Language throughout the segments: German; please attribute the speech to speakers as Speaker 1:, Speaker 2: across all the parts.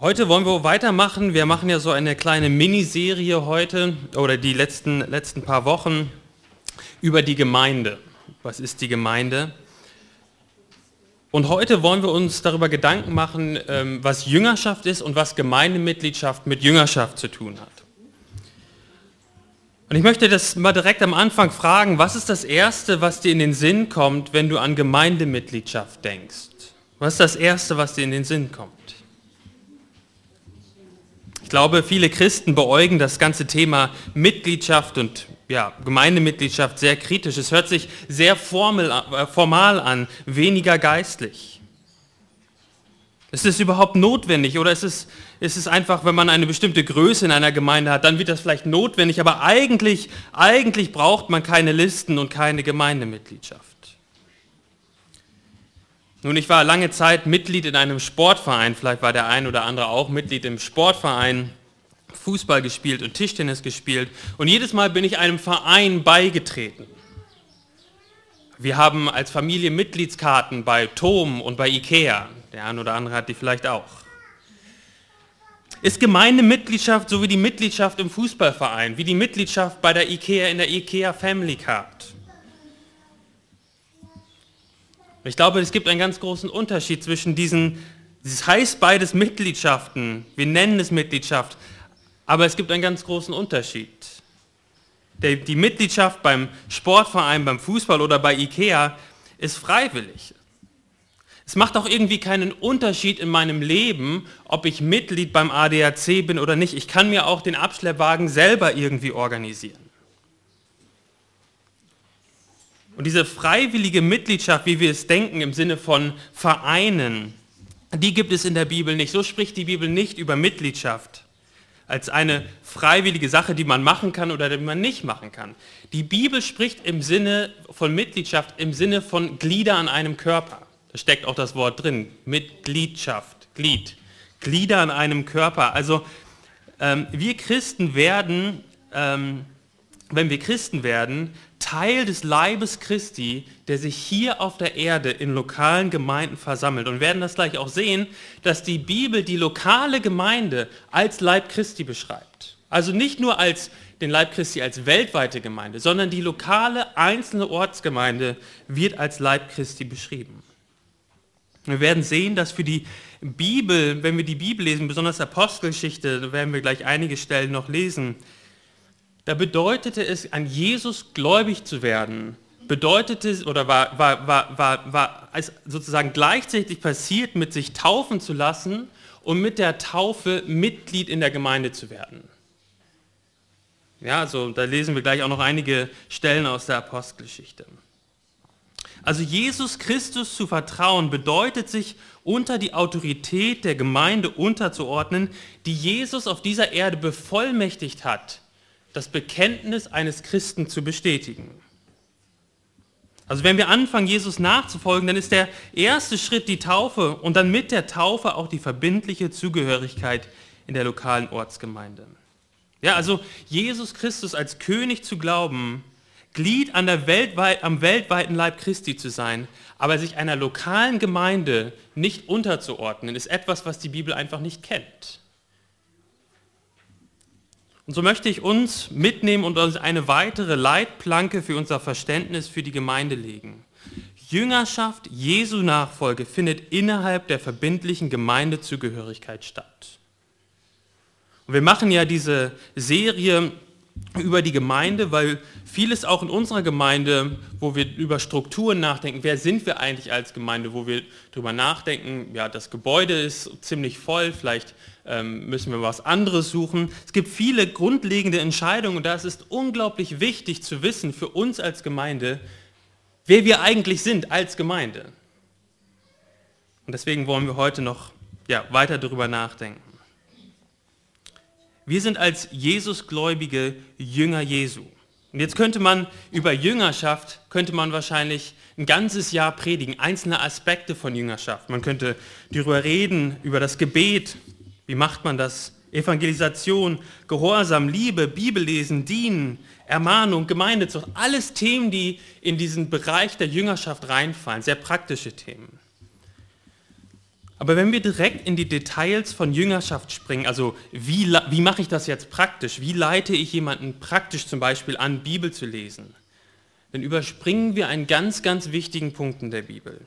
Speaker 1: Heute wollen wir weitermachen. Wir machen ja so eine kleine Miniserie heute oder die letzten, letzten paar Wochen über die Gemeinde. Was ist die Gemeinde? Und heute wollen wir uns darüber Gedanken machen, ähm, was Jüngerschaft ist und was Gemeindemitgliedschaft mit Jüngerschaft zu tun hat. Und ich möchte das mal direkt am Anfang fragen, was ist das Erste, was dir in den Sinn kommt, wenn du an Gemeindemitgliedschaft denkst? Was ist das Erste, was dir in den Sinn kommt? Ich glaube, viele Christen beäugen das ganze Thema Mitgliedschaft und ja, Gemeindemitgliedschaft sehr kritisch. Es hört sich sehr formel, äh, formal an, weniger geistlich. Ist es überhaupt notwendig oder ist es, ist es einfach, wenn man eine bestimmte Größe in einer Gemeinde hat, dann wird das vielleicht notwendig, aber eigentlich, eigentlich braucht man keine Listen und keine Gemeindemitgliedschaft. Nun, ich war lange Zeit Mitglied in einem Sportverein, vielleicht war der ein oder andere auch Mitglied im Sportverein, Fußball gespielt und Tischtennis gespielt und jedes Mal bin ich einem Verein beigetreten. Wir haben als Familie Mitgliedskarten bei Tom und bei Ikea, der ein oder andere hat die vielleicht auch. Ist Gemeindemitgliedschaft so wie die Mitgliedschaft im Fußballverein, wie die Mitgliedschaft bei der Ikea in der Ikea Family Card? Ich glaube, es gibt einen ganz großen Unterschied zwischen diesen, es heißt beides Mitgliedschaften, wir nennen es Mitgliedschaft, aber es gibt einen ganz großen Unterschied. Die Mitgliedschaft beim Sportverein, beim Fußball oder bei Ikea ist freiwillig. Es macht auch irgendwie keinen Unterschied in meinem Leben, ob ich Mitglied beim ADAC bin oder nicht. Ich kann mir auch den Abschleppwagen selber irgendwie organisieren. Und diese freiwillige Mitgliedschaft, wie wir es denken im Sinne von Vereinen, die gibt es in der Bibel nicht. So spricht die Bibel nicht über Mitgliedschaft als eine freiwillige Sache, die man machen kann oder die man nicht machen kann. Die Bibel spricht im Sinne von Mitgliedschaft, im Sinne von Glieder an einem Körper. Da steckt auch das Wort drin, Mitgliedschaft, Glied. Glieder an einem Körper. Also ähm, wir Christen werden, ähm, wenn wir Christen werden, Teil des Leibes Christi, der sich hier auf der Erde in lokalen Gemeinden versammelt. Und werden das gleich auch sehen, dass die Bibel die lokale Gemeinde als Leib Christi beschreibt. Also nicht nur als den Leib Christi als weltweite Gemeinde, sondern die lokale einzelne Ortsgemeinde wird als Leib Christi beschrieben. Wir werden sehen, dass für die Bibel, wenn wir die Bibel lesen, besonders Apostelgeschichte, da werden wir gleich einige Stellen noch lesen, da bedeutete es, an Jesus gläubig zu werden, bedeutete oder war, war, war, war, war sozusagen gleichzeitig passiert, mit sich taufen zu lassen und mit der Taufe Mitglied in der Gemeinde zu werden. Ja, also da lesen wir gleich auch noch einige Stellen aus der Apostelgeschichte. Also Jesus Christus zu vertrauen bedeutet sich unter die Autorität der Gemeinde unterzuordnen, die Jesus auf dieser Erde bevollmächtigt hat, das Bekenntnis eines Christen zu bestätigen. Also wenn wir anfangen, Jesus nachzufolgen, dann ist der erste Schritt die Taufe und dann mit der Taufe auch die verbindliche Zugehörigkeit in der lokalen Ortsgemeinde. Ja, also Jesus Christus als König zu glauben, Glied an der weltweit, am weltweiten Leib Christi zu sein, aber sich einer lokalen Gemeinde nicht unterzuordnen, ist etwas, was die Bibel einfach nicht kennt. Und so möchte ich uns mitnehmen und uns eine weitere Leitplanke für unser Verständnis für die Gemeinde legen. Jüngerschaft, Jesu Nachfolge findet innerhalb der verbindlichen Gemeindezugehörigkeit statt. Und wir machen ja diese Serie über die Gemeinde, weil vieles auch in unserer Gemeinde, wo wir über Strukturen nachdenken, wer sind wir eigentlich als Gemeinde, wo wir darüber nachdenken, ja, das Gebäude ist ziemlich voll, vielleicht müssen wir was anderes suchen. Es gibt viele grundlegende Entscheidungen und da ist es unglaublich wichtig zu wissen für uns als Gemeinde, wer wir eigentlich sind als Gemeinde. Und deswegen wollen wir heute noch ja, weiter darüber nachdenken. Wir sind als Jesusgläubige Jünger Jesu. Und jetzt könnte man über Jüngerschaft, könnte man wahrscheinlich ein ganzes Jahr predigen, einzelne Aspekte von Jüngerschaft. Man könnte darüber reden, über das Gebet, wie macht man das, Evangelisation, Gehorsam, Liebe, Bibellesen, Dienen, Ermahnung, Gemeindezucht, alles Themen, die in diesen Bereich der Jüngerschaft reinfallen, sehr praktische Themen. Aber wenn wir direkt in die Details von Jüngerschaft springen, also wie, wie mache ich das jetzt praktisch? Wie leite ich jemanden praktisch zum Beispiel an, Bibel zu lesen? Dann überspringen wir einen ganz, ganz wichtigen Punkt in der Bibel.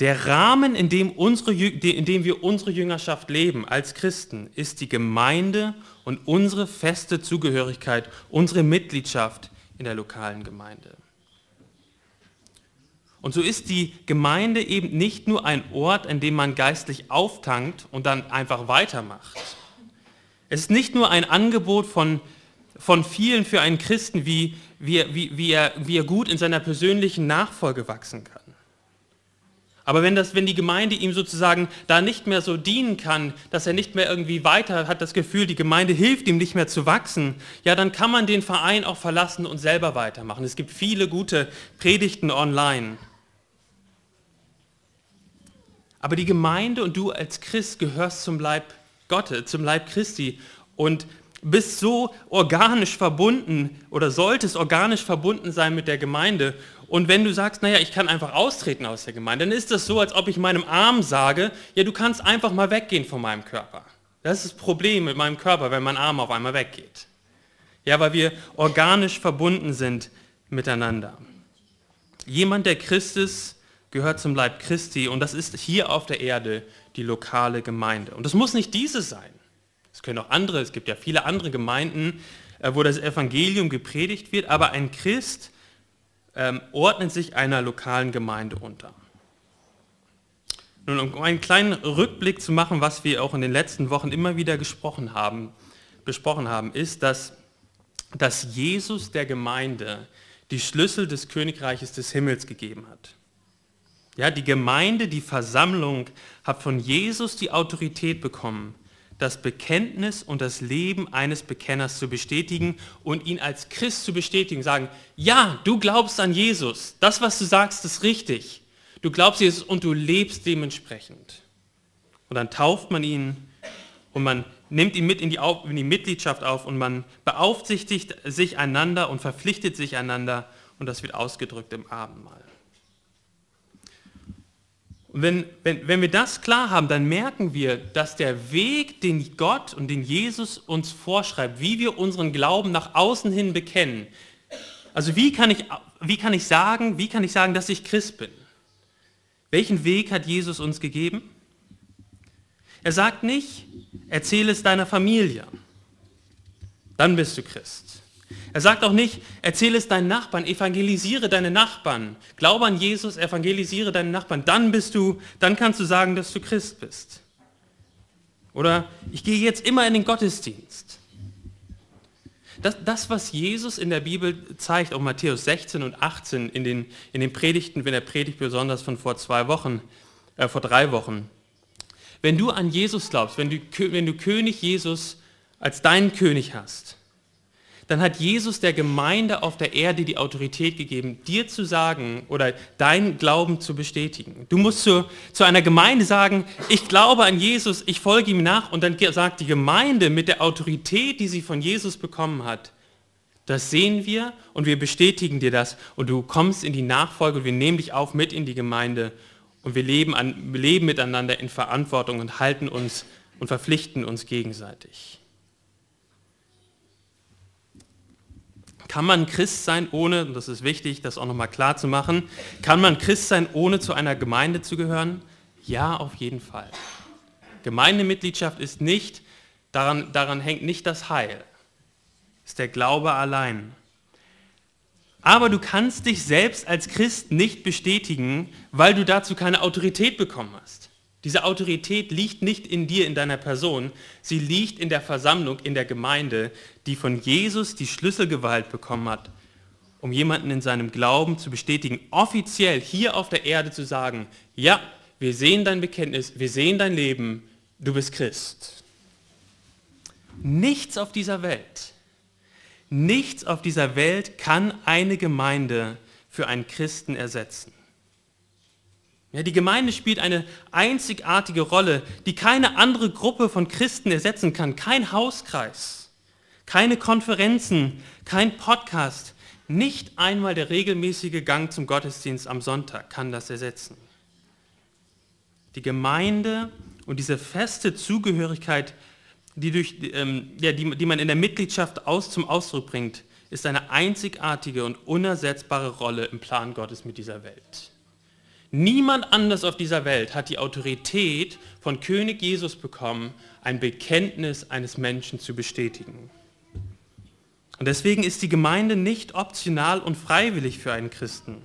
Speaker 1: Der Rahmen, in dem, unsere, in dem wir unsere Jüngerschaft leben als Christen, ist die Gemeinde und unsere feste Zugehörigkeit, unsere Mitgliedschaft in der lokalen Gemeinde. Und so ist die Gemeinde eben nicht nur ein Ort, an dem man geistlich auftankt und dann einfach weitermacht. Es ist nicht nur ein Angebot von, von vielen für einen Christen, wie, wie, wie, er, wie er gut in seiner persönlichen Nachfolge wachsen kann. Aber wenn, das, wenn die Gemeinde ihm sozusagen da nicht mehr so dienen kann, dass er nicht mehr irgendwie weiter hat das Gefühl, die Gemeinde hilft ihm nicht mehr zu wachsen, ja, dann kann man den Verein auch verlassen und selber weitermachen. Es gibt viele gute Predigten online. Aber die Gemeinde und du als Christ gehörst zum Leib Gottes, zum Leib Christi und bist so organisch verbunden oder solltest organisch verbunden sein mit der Gemeinde. Und wenn du sagst, naja, ich kann einfach austreten aus der Gemeinde, dann ist das so, als ob ich meinem Arm sage, ja, du kannst einfach mal weggehen von meinem Körper. Das ist das Problem mit meinem Körper, wenn mein Arm auf einmal weggeht. Ja, weil wir organisch verbunden sind miteinander. Jemand, der Christ ist, gehört zum Leib Christi und das ist hier auf der Erde die lokale Gemeinde. Und das muss nicht diese sein. Es können auch andere, es gibt ja viele andere Gemeinden, äh, wo das Evangelium gepredigt wird, aber ein Christ ähm, ordnet sich einer lokalen Gemeinde unter. Nun, um einen kleinen Rückblick zu machen, was wir auch in den letzten Wochen immer wieder gesprochen haben, besprochen haben, ist, dass, dass Jesus der Gemeinde die Schlüssel des Königreiches des Himmels gegeben hat. Ja, die Gemeinde, die Versammlung hat von Jesus die Autorität bekommen, das Bekenntnis und das Leben eines Bekenners zu bestätigen und ihn als Christ zu bestätigen, sagen, ja, du glaubst an Jesus, das, was du sagst, ist richtig. Du glaubst Jesus und du lebst dementsprechend. Und dann tauft man ihn und man nimmt ihn mit in die, in die Mitgliedschaft auf und man beaufsichtigt sich einander und verpflichtet sich einander und das wird ausgedrückt im Abendmahl. Und wenn, wenn, wenn wir das klar haben, dann merken wir, dass der Weg, den Gott und den Jesus uns vorschreibt, wie wir unseren Glauben nach außen hin bekennen, also wie kann ich, wie kann ich sagen, wie kann ich sagen, dass ich Christ bin? Welchen Weg hat Jesus uns gegeben? Er sagt nicht, erzähle es deiner Familie, dann bist du Christ. Er sagt auch nicht, erzähle es deinen Nachbarn, evangelisiere deine Nachbarn, glaube an Jesus, evangelisiere deine Nachbarn, dann bist du, dann kannst du sagen, dass du Christ bist. Oder ich gehe jetzt immer in den Gottesdienst. Das, das, was Jesus in der Bibel zeigt, auch Matthäus 16 und 18 in den, in den Predigten, wenn er predigt besonders von vor zwei Wochen, äh, vor drei Wochen. Wenn du an Jesus glaubst, wenn du, wenn du König Jesus als deinen König hast, dann hat Jesus der Gemeinde auf der Erde die Autorität gegeben, dir zu sagen oder deinen Glauben zu bestätigen. Du musst zu, zu einer Gemeinde sagen, ich glaube an Jesus, ich folge ihm nach und dann sagt die Gemeinde mit der Autorität, die sie von Jesus bekommen hat, das sehen wir und wir bestätigen dir das und du kommst in die Nachfolge und wir nehmen dich auf mit in die Gemeinde und wir leben, an, wir leben miteinander in Verantwortung und halten uns und verpflichten uns gegenseitig. Kann man Christ sein ohne, und das ist wichtig, das auch nochmal klar zu machen, kann man Christ sein ohne zu einer Gemeinde zu gehören? Ja, auf jeden Fall. Gemeindemitgliedschaft ist nicht, daran, daran hängt nicht das Heil, ist der Glaube allein. Aber du kannst dich selbst als Christ nicht bestätigen, weil du dazu keine Autorität bekommen hast. Diese Autorität liegt nicht in dir, in deiner Person, sie liegt in der Versammlung, in der Gemeinde, die von Jesus die Schlüsselgewalt bekommen hat, um jemanden in seinem Glauben zu bestätigen, offiziell hier auf der Erde zu sagen, ja, wir sehen dein Bekenntnis, wir sehen dein Leben, du bist Christ. Nichts auf dieser Welt, nichts auf dieser Welt kann eine Gemeinde für einen Christen ersetzen. Ja, die Gemeinde spielt eine einzigartige Rolle, die keine andere Gruppe von Christen ersetzen kann. Kein Hauskreis, keine Konferenzen, kein Podcast, nicht einmal der regelmäßige Gang zum Gottesdienst am Sonntag kann das ersetzen. Die Gemeinde und diese feste Zugehörigkeit, die, durch, ähm, ja, die, die man in der Mitgliedschaft aus, zum Ausdruck bringt, ist eine einzigartige und unersetzbare Rolle im Plan Gottes mit dieser Welt. Niemand anders auf dieser Welt hat die Autorität von König Jesus bekommen, ein Bekenntnis eines Menschen zu bestätigen. Und deswegen ist die Gemeinde nicht optional und freiwillig für einen Christen.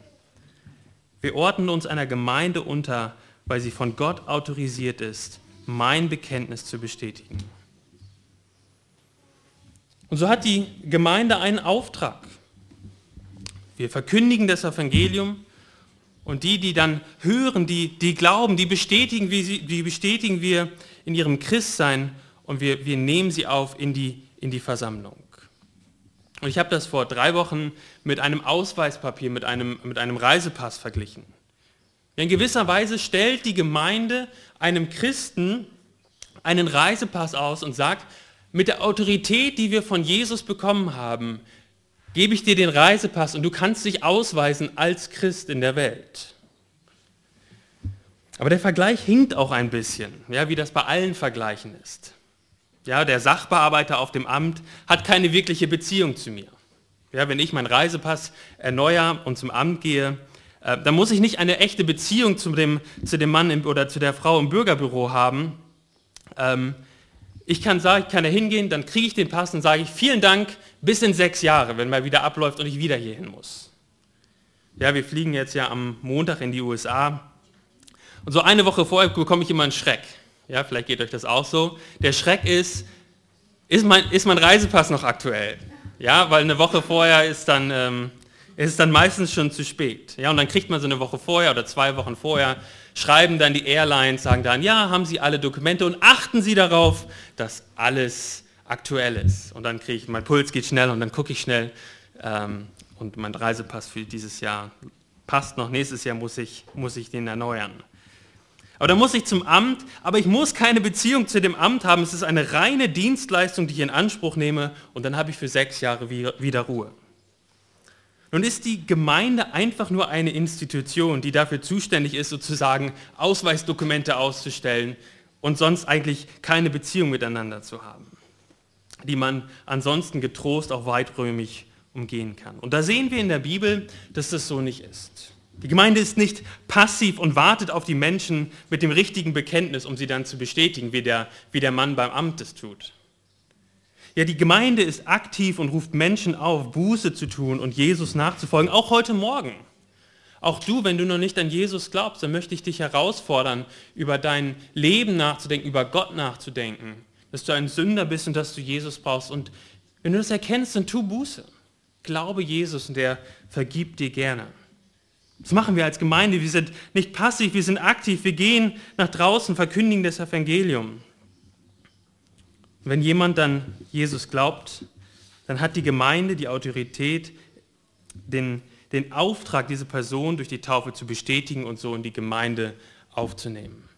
Speaker 1: Wir ordnen uns einer Gemeinde unter, weil sie von Gott autorisiert ist, mein Bekenntnis zu bestätigen. Und so hat die Gemeinde einen Auftrag. Wir verkündigen das Evangelium und die, die dann hören, die, die glauben, die bestätigen, wir, die bestätigen wir in ihrem Christsein und wir, wir nehmen sie auf in die, in die Versammlung. Und ich habe das vor drei Wochen mit einem Ausweispapier, mit einem, mit einem Reisepass verglichen. In gewisser Weise stellt die Gemeinde einem Christen einen Reisepass aus und sagt, mit der Autorität, die wir von Jesus bekommen haben, gebe ich dir den Reisepass und du kannst dich ausweisen als Christ in der Welt. Aber der Vergleich hinkt auch ein bisschen, ja, wie das bei allen Vergleichen ist. Ja, der Sachbearbeiter auf dem Amt hat keine wirkliche Beziehung zu mir. Ja, wenn ich meinen Reisepass erneuere und zum Amt gehe, äh, dann muss ich nicht eine echte Beziehung zu dem, zu dem Mann im, oder zu der Frau im Bürgerbüro haben, ähm, ich kann sagen, ich kann da hingehen, dann kriege ich den Pass und sage ich, vielen Dank, bis in sechs Jahre, wenn mal wieder abläuft und ich wieder hierhin muss. Ja, wir fliegen jetzt ja am Montag in die USA. Und so eine Woche vorher bekomme ich immer einen Schreck. Ja, vielleicht geht euch das auch so. Der Schreck ist, ist mein, ist mein Reisepass noch aktuell? Ja, weil eine Woche vorher ist dann, ähm, ist es dann meistens schon zu spät. Ja, und dann kriegt man so eine Woche vorher oder zwei Wochen vorher schreiben dann die Airlines, sagen dann, ja, haben Sie alle Dokumente und achten Sie darauf, dass alles aktuell ist. Und dann kriege ich, mein Puls geht schnell und dann gucke ich schnell ähm, und mein Reisepass für dieses Jahr passt noch, nächstes Jahr muss ich, muss ich den erneuern. Aber dann muss ich zum Amt, aber ich muss keine Beziehung zu dem Amt haben. Es ist eine reine Dienstleistung, die ich in Anspruch nehme und dann habe ich für sechs Jahre wieder Ruhe. Nun ist die Gemeinde einfach nur eine Institution, die dafür zuständig ist, sozusagen Ausweisdokumente auszustellen und sonst eigentlich keine Beziehung miteinander zu haben, die man ansonsten getrost auch weiträumig umgehen kann. Und da sehen wir in der Bibel, dass das so nicht ist. Die Gemeinde ist nicht passiv und wartet auf die Menschen mit dem richtigen Bekenntnis, um sie dann zu bestätigen, wie der, wie der Mann beim Amt es tut. Ja, die Gemeinde ist aktiv und ruft Menschen auf, Buße zu tun und Jesus nachzufolgen, auch heute Morgen. Auch du, wenn du noch nicht an Jesus glaubst, dann möchte ich dich herausfordern, über dein Leben nachzudenken, über Gott nachzudenken, dass du ein Sünder bist und dass du Jesus brauchst. Und wenn du das erkennst, dann tu Buße. Glaube Jesus und der vergibt dir gerne. Das machen wir als Gemeinde. Wir sind nicht passiv, wir sind aktiv. Wir gehen nach draußen, verkündigen das Evangelium. Wenn jemand dann Jesus glaubt, dann hat die Gemeinde die Autorität, den, den Auftrag, diese Person durch die Taufe zu bestätigen und so in die Gemeinde aufzunehmen.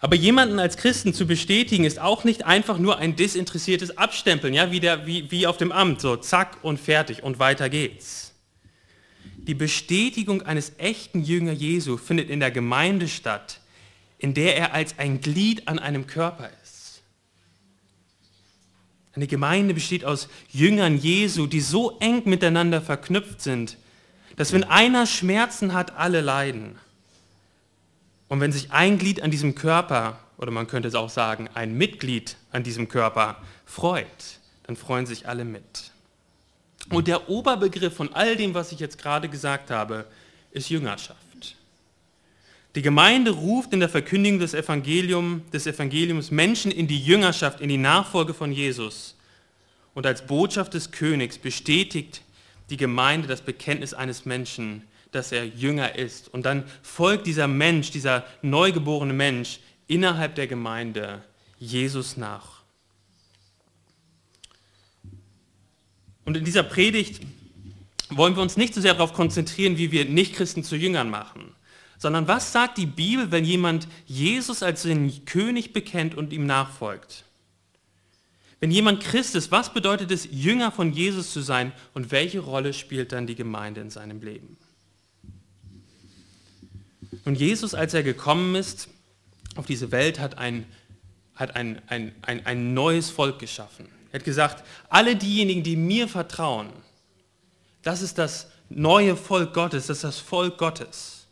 Speaker 1: Aber jemanden als Christen zu bestätigen, ist auch nicht einfach nur ein desinteressiertes Abstempeln, ja, wie, der, wie, wie auf dem Amt, so zack und fertig und weiter geht's. Die Bestätigung eines echten Jünger Jesu findet in der Gemeinde statt, in der er als ein Glied an einem Körper ist. Eine Gemeinde besteht aus Jüngern Jesu, die so eng miteinander verknüpft sind, dass wenn einer Schmerzen hat, alle leiden. Und wenn sich ein Glied an diesem Körper, oder man könnte es auch sagen, ein Mitglied an diesem Körper freut, dann freuen sich alle mit. Und der Oberbegriff von all dem, was ich jetzt gerade gesagt habe, ist Jüngerschaft. Die Gemeinde ruft in der Verkündigung des, Evangelium, des Evangeliums Menschen in die Jüngerschaft, in die Nachfolge von Jesus. Und als Botschaft des Königs bestätigt die Gemeinde das Bekenntnis eines Menschen, dass er Jünger ist. Und dann folgt dieser Mensch, dieser neugeborene Mensch innerhalb der Gemeinde Jesus nach. Und in dieser Predigt wollen wir uns nicht so sehr darauf konzentrieren, wie wir Nichtchristen zu Jüngern machen sondern was sagt die Bibel, wenn jemand Jesus als den König bekennt und ihm nachfolgt? Wenn jemand Christ ist, was bedeutet es, Jünger von Jesus zu sein und welche Rolle spielt dann die Gemeinde in seinem Leben? Und Jesus, als er gekommen ist auf diese Welt, hat ein, hat ein, ein, ein, ein neues Volk geschaffen. Er hat gesagt, alle diejenigen, die mir vertrauen, das ist das neue Volk Gottes, das ist das Volk Gottes.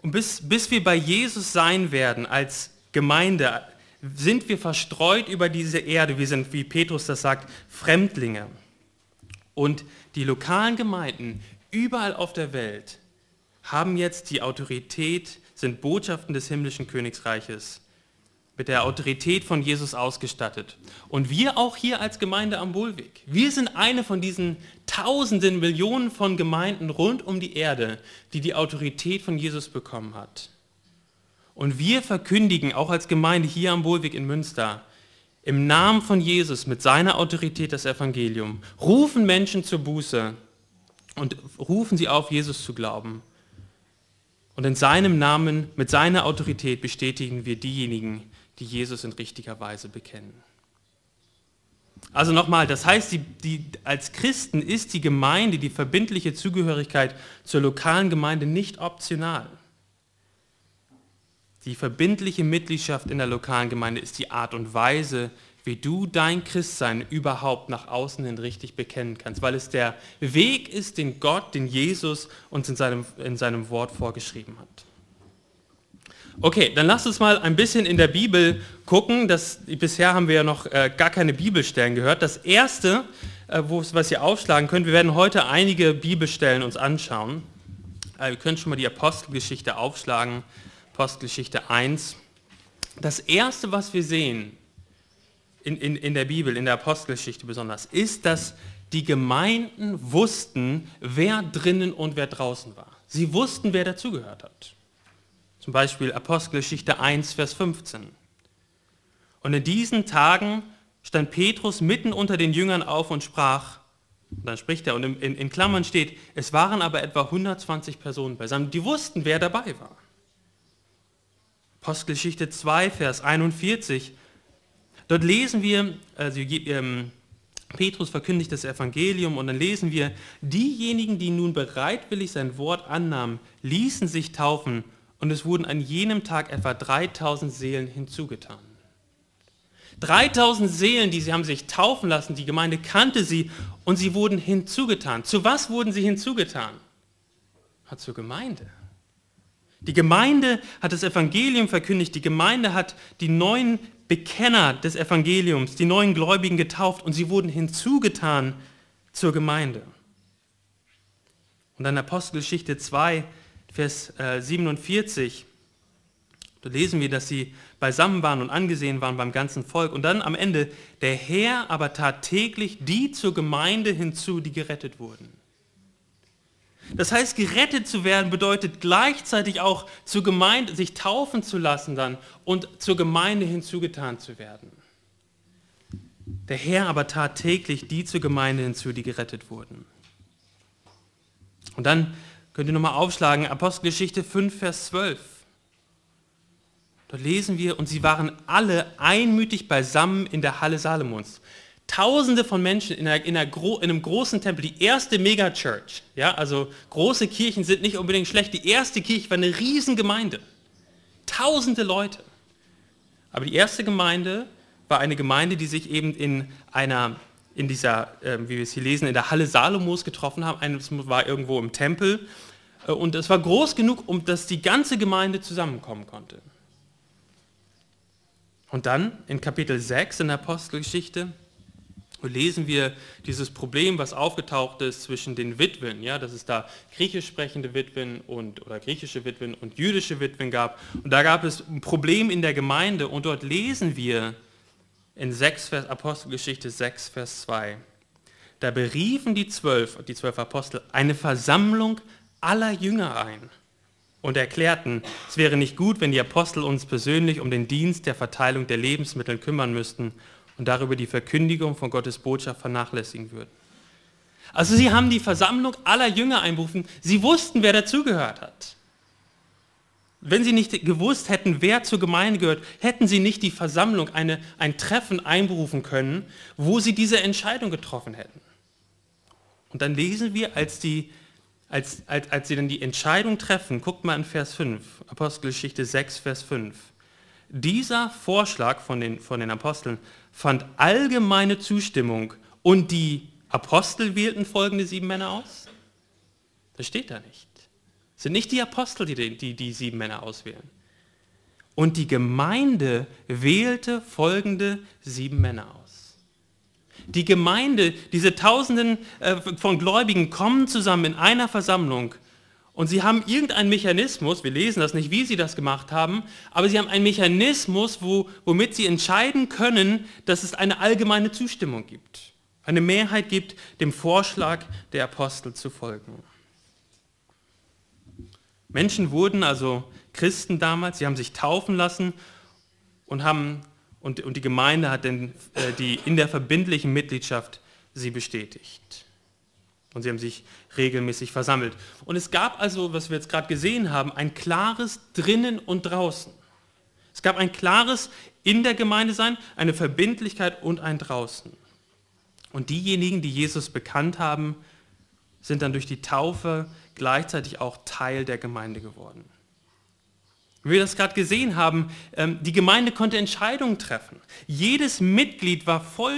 Speaker 1: Und bis, bis wir bei Jesus sein werden als Gemeinde, sind wir verstreut über diese Erde. Wir sind, wie Petrus das sagt, Fremdlinge. Und die lokalen Gemeinden überall auf der Welt haben jetzt die Autorität, sind Botschaften des himmlischen Königsreiches mit der Autorität von Jesus ausgestattet. Und wir auch hier als Gemeinde am Bullweg. Wir sind eine von diesen tausenden Millionen von Gemeinden rund um die Erde, die die Autorität von Jesus bekommen hat. Und wir verkündigen auch als Gemeinde hier am Bullweg in Münster im Namen von Jesus mit seiner Autorität das Evangelium, rufen Menschen zur Buße und rufen sie auf, Jesus zu glauben. Und in seinem Namen, mit seiner Autorität bestätigen wir diejenigen, die Jesus in richtiger Weise bekennen. Also nochmal, das heißt, die, die, als Christen ist die Gemeinde, die verbindliche Zugehörigkeit zur lokalen Gemeinde nicht optional. Die verbindliche Mitgliedschaft in der lokalen Gemeinde ist die Art und Weise, wie du dein Christsein überhaupt nach außen hin richtig bekennen kannst, weil es der Weg ist, den Gott, den Jesus uns in seinem, in seinem Wort vorgeschrieben hat. Okay, dann lasst uns mal ein bisschen in der Bibel gucken. Das, bisher haben wir ja noch äh, gar keine Bibelstellen gehört. Das erste, äh, was ihr aufschlagen könnt, wir werden heute einige Bibelstellen uns anschauen. Äh, wir können schon mal die Apostelgeschichte aufschlagen, Apostelgeschichte 1. Das erste, was wir sehen in, in, in der Bibel, in der Apostelgeschichte besonders, ist, dass die Gemeinden wussten, wer drinnen und wer draußen war. Sie wussten, wer dazugehört hat. Zum Beispiel Apostelgeschichte 1, Vers 15. Und in diesen Tagen stand Petrus mitten unter den Jüngern auf und sprach, und dann spricht er, und in, in, in Klammern steht, es waren aber etwa 120 Personen beisammen, die wussten, wer dabei war. Apostelgeschichte 2, Vers 41. Dort lesen wir, also ähm, Petrus verkündigt das Evangelium und dann lesen wir, diejenigen, die nun bereitwillig sein Wort annahmen, ließen sich taufen und es wurden an jenem Tag etwa 3000 Seelen hinzugetan. 3000 Seelen, die sie haben sich taufen lassen, die Gemeinde kannte sie und sie wurden hinzugetan. Zu was wurden sie hinzugetan? Zur Gemeinde. Die Gemeinde hat das Evangelium verkündigt, die Gemeinde hat die neuen Bekenner des Evangeliums, die neuen Gläubigen getauft und sie wurden hinzugetan zur Gemeinde. Und dann Apostelgeschichte 2, Vers 47, äh, da lesen wir, dass sie beisammen waren und angesehen waren beim ganzen Volk. Und dann am Ende, der Herr aber tat täglich die zur Gemeinde hinzu, die gerettet wurden. Das heißt, gerettet zu werden bedeutet gleichzeitig auch zur Gemeinde, sich taufen zu lassen dann und zur Gemeinde hinzugetan zu werden. Der Herr aber tat täglich die zur Gemeinde hinzu, die gerettet wurden. Und dann Könnt ihr nochmal aufschlagen, Apostelgeschichte 5, Vers 12. Dort lesen wir, und sie waren alle einmütig beisammen in der Halle Salomons. Tausende von Menschen in, einer, in, einer, in, einem großen Tempel, die erste Megachurch. Ja, also große Kirchen sind nicht unbedingt schlecht. Die erste Kirche war eine Riesengemeinde. Tausende Leute. Aber die erste Gemeinde war eine Gemeinde, die sich eben in einer, in dieser, äh, wie wir es hier lesen, in der Halle Salomos getroffen haben. Eines war irgendwo im Tempel äh, und es war groß genug, um dass die ganze Gemeinde zusammenkommen konnte. Und dann in Kapitel 6 in der Apostelgeschichte lesen wir dieses Problem, was aufgetaucht ist zwischen den Witwen, ja, dass es da griechisch sprechende Witwen und oder griechische Witwen und jüdische Witwen gab. Und da gab es ein Problem in der Gemeinde und dort lesen wir in 6 Vers, Apostelgeschichte 6, Vers 2. Da beriefen die zwölf, die zwölf Apostel, eine Versammlung aller Jünger ein und erklärten, es wäre nicht gut, wenn die Apostel uns persönlich um den Dienst der Verteilung der Lebensmittel kümmern müssten und darüber die Verkündigung von Gottes Botschaft vernachlässigen würden. Also sie haben die Versammlung aller Jünger einberufen. Sie wussten, wer dazugehört hat. Wenn sie nicht gewusst hätten, wer zur Gemeinde gehört, hätten sie nicht die Versammlung, eine, ein Treffen einberufen können, wo sie diese Entscheidung getroffen hätten. Und dann lesen wir, als die als, als, als sie dann die Entscheidung treffen, guckt mal in Vers 5, Apostelgeschichte 6, Vers 5. Dieser Vorschlag von den, von den Aposteln fand allgemeine Zustimmung und die Apostel wählten folgende sieben Männer aus? Das steht da nicht. Es sind nicht die Apostel, die die, die sieben Männer auswählen. Und die Gemeinde wählte folgende sieben Männer aus. Die Gemeinde, diese Tausenden äh, von Gläubigen kommen zusammen in einer Versammlung und sie haben irgendeinen Mechanismus, wir lesen das nicht, wie sie das gemacht haben, aber sie haben einen Mechanismus, wo, womit sie entscheiden können, dass es eine allgemeine Zustimmung gibt. Eine Mehrheit gibt, dem Vorschlag der Apostel zu folgen. Menschen wurden, also Christen damals, sie haben sich taufen lassen und, haben, und, und die Gemeinde hat dann äh, die, in der verbindlichen Mitgliedschaft sie bestätigt. Und sie haben sich regelmäßig versammelt. Und es gab also, was wir jetzt gerade gesehen haben, ein klares drinnen und draußen. Es gab ein klares in der Gemeinde sein, eine Verbindlichkeit und ein draußen. Und diejenigen, die Jesus bekannt haben, sind dann durch die Taufe gleichzeitig auch Teil der Gemeinde geworden. Wie wir das gerade gesehen haben, ähm, die Gemeinde konnte Entscheidungen treffen. Jedes Mitglied war voll